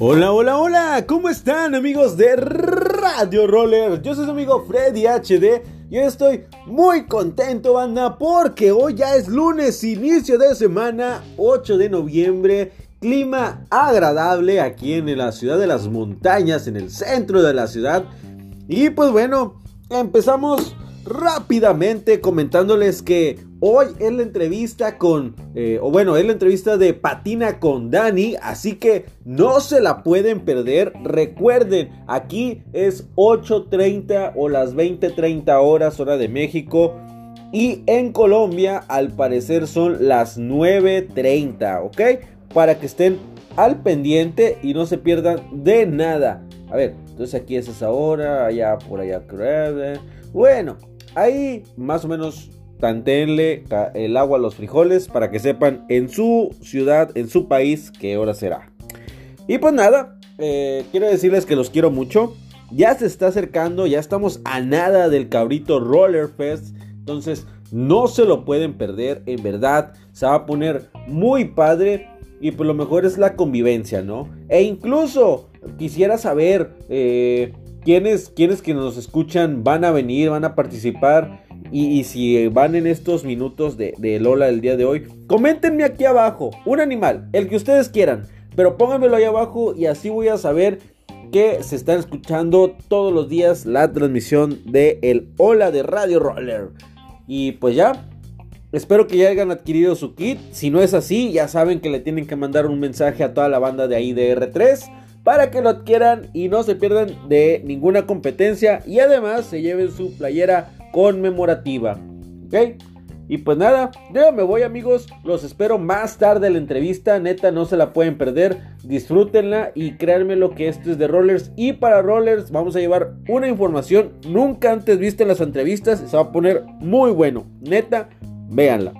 Hola, hola, hola, ¿cómo están amigos de Radio Roller? Yo soy su amigo Freddy HD y estoy muy contento, banda, porque hoy ya es lunes, inicio de semana, 8 de noviembre, clima agradable aquí en la ciudad de las montañas, en el centro de la ciudad. Y pues bueno, empezamos rápidamente comentándoles que hoy es la entrevista con, eh, o bueno, es la entrevista de Patina con Dani, así que no se la pueden perder. Recuerden, aquí es 8.30 o las 20.30 horas hora de México. Y en Colombia al parecer son las 9.30, ¿ok? Para que estén al pendiente y no se pierdan de nada. A ver, entonces aquí es esa hora, allá por allá creo. Bueno, Ahí más o menos tantenle el agua a los frijoles para que sepan en su ciudad, en su país, qué hora será. Y pues nada, eh, quiero decirles que los quiero mucho. Ya se está acercando, ya estamos a nada del cabrito Roller Fest. Entonces no se lo pueden perder, en verdad. Se va a poner muy padre. Y pues lo mejor es la convivencia, ¿no? E incluso quisiera saber eh, ¿Quiénes, que nos escuchan van a venir, van a participar? Y, si van en estos minutos de, Lola del día de hoy, coméntenme aquí abajo un animal, el que ustedes quieran, pero pónganmelo ahí abajo y así voy a saber que se están escuchando todos los días la transmisión de el Hola de Radio Roller. Y pues ya, espero que ya hayan adquirido su kit. Si no es así, ya saben que le tienen que mandar un mensaje a toda la banda de ahí de R3 para que lo adquieran y no se pierdan de ninguna competencia y además se lleven su playera conmemorativa. ¿Ok? Y pues nada, yo me voy amigos, los espero más tarde en la entrevista, neta no se la pueden perder, disfrútenla y créanme lo que esto es de Rollers y para Rollers vamos a llevar una información nunca antes vista en las entrevistas, se va a poner muy bueno, neta, véanla.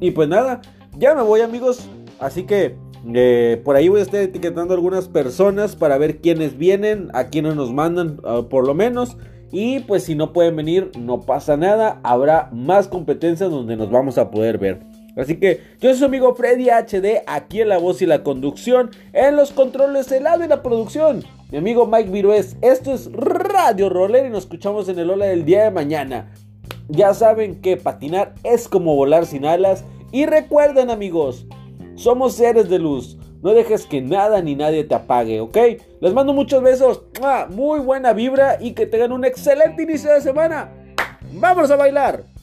Y pues nada, ya me voy amigos, así que eh, por ahí voy a estar etiquetando a algunas personas para ver quiénes vienen, a quiénes nos mandan ah, por lo menos. Y pues si no pueden venir, no pasa nada. Habrá más competencias donde nos vamos a poder ver. Así que yo soy su amigo Freddy HD, aquí en la voz y la conducción, en los controles, el lado y la producción. Mi amigo Mike Virués, esto es Radio Roller y nos escuchamos en el Ola del día de mañana. Ya saben que patinar es como volar sin alas. Y recuerden amigos, somos seres de luz. No dejes que nada ni nadie te apague, ¿ok? Les mando muchos besos. Muy buena vibra y que tengan un excelente inicio de semana. ¡Vamos a bailar!